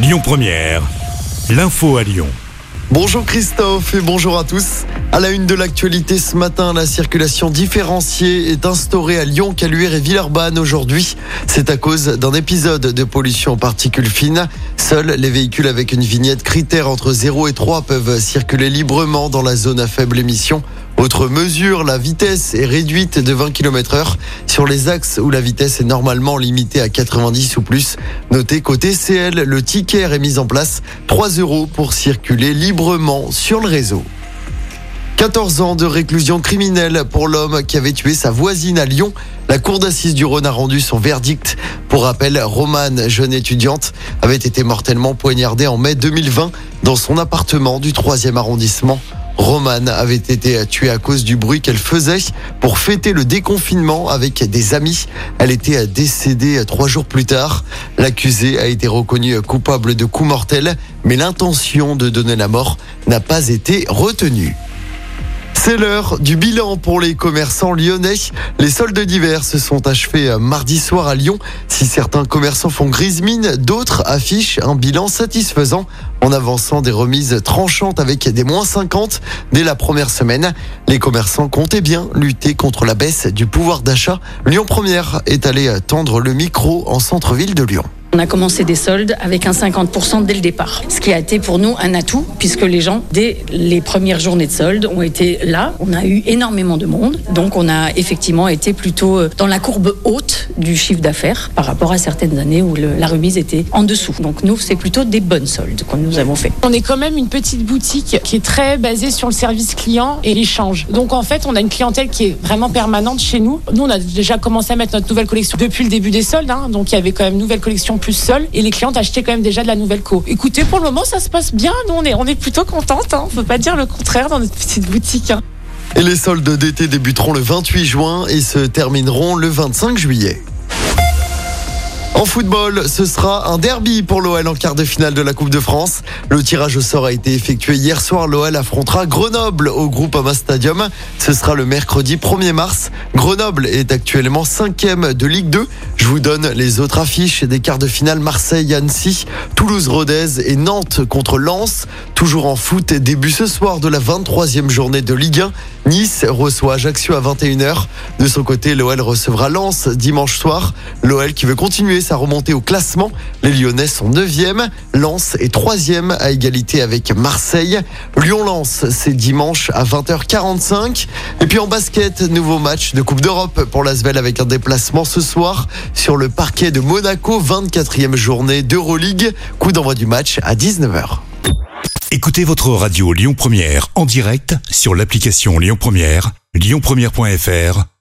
Lyon Première, l'info à Lyon. Bonjour Christophe et bonjour à tous. À la une de l'actualité ce matin, la circulation différenciée est instaurée à Lyon, Caluire et Villeurbanne aujourd'hui. C'est à cause d'un épisode de pollution aux particules fines. Seuls les véhicules avec une vignette critère entre 0 et 3 peuvent circuler librement dans la zone à faible émission. Autre mesure, la vitesse est réduite de 20 km heure sur les axes où la vitesse est normalement limitée à 90 ou plus. Notez côté CL, le ticket est mis en place 3 euros pour circuler librement sur le réseau. 14 ans de réclusion criminelle pour l'homme qui avait tué sa voisine à Lyon. La cour d'assises du Rhône a rendu son verdict. Pour rappel, Romane, jeune étudiante, avait été mortellement poignardée en mai 2020 dans son appartement du 3e arrondissement. Romane avait été tuée à cause du bruit qu'elle faisait pour fêter le déconfinement avec des amis. Elle était décédée trois jours plus tard. L'accusé a été reconnu coupable de coups mortels, mais l'intention de donner la mort n'a pas été retenue. C'est l'heure du bilan pour les commerçants lyonnais. Les soldes d'hiver se sont achevés mardi soir à Lyon. Si certains commerçants font grise mine, d'autres affichent un bilan satisfaisant en avançant des remises tranchantes avec des moins 50 dès la première semaine. Les commerçants comptaient bien lutter contre la baisse du pouvoir d'achat. Lyon Première est allé tendre le micro en centre-ville de Lyon. On a commencé des soldes avec un 50% dès le départ, ce qui a été pour nous un atout puisque les gens, dès les premières journées de soldes, ont été là. On a eu énormément de monde, donc on a effectivement été plutôt euh, dans la courbe haute du chiffre d'affaires par rapport à certaines années où la remise était en dessous. Donc nous, c'est plutôt des bonnes soldes que nous avons fait. On est quand même une petite boutique qui est très basée sur le service client et l'échange. Donc en fait, on a une clientèle qui est vraiment permanente chez nous. Nous, on a déjà commencé à mettre notre nouvelle collection depuis le début des soldes, hein, donc il y avait quand même une nouvelle collection plus seul et les clientes achetaient quand même déjà de la nouvelle co. Écoutez, pour le moment, ça se passe bien. Nous, on est, on est plutôt contente. Hein. On peut pas dire le contraire dans notre petite boutique. Hein. Et les soldes d'été débuteront le 28 juin et se termineront le 25 juillet. En football, ce sera un derby pour l'OL en quart de finale de la Coupe de France. Le tirage au sort a été effectué hier soir. L'OL affrontera Grenoble au groupe Ama Stadium. Ce sera le mercredi 1er mars. Grenoble est actuellement cinquième de Ligue 2. Je vous donne les autres affiches des quarts de finale Marseille-Annecy, Toulouse-Rodez et Nantes contre Lens. Toujours en foot, début ce soir de la 23e journée de Ligue 1. Nice reçoit Ajaccio à 21h. De son côté, l'OL recevra Lens dimanche soir. L'OL qui veut continuer sa remontée au classement. Les Lyonnais sont 9e. Lens est 3e à égalité avec Marseille. Lyon-Lens, c'est dimanche à 20h45. Et puis en basket, nouveau match de Coupe d'Europe pour l'Asvel avec un déplacement ce soir sur le parquet de Monaco. 24e journée d'Euroleague. Coup d'envoi du match à 19h. Écoutez votre radio Lyon Première en direct sur l'application Lyon Première, lyonpremière.fr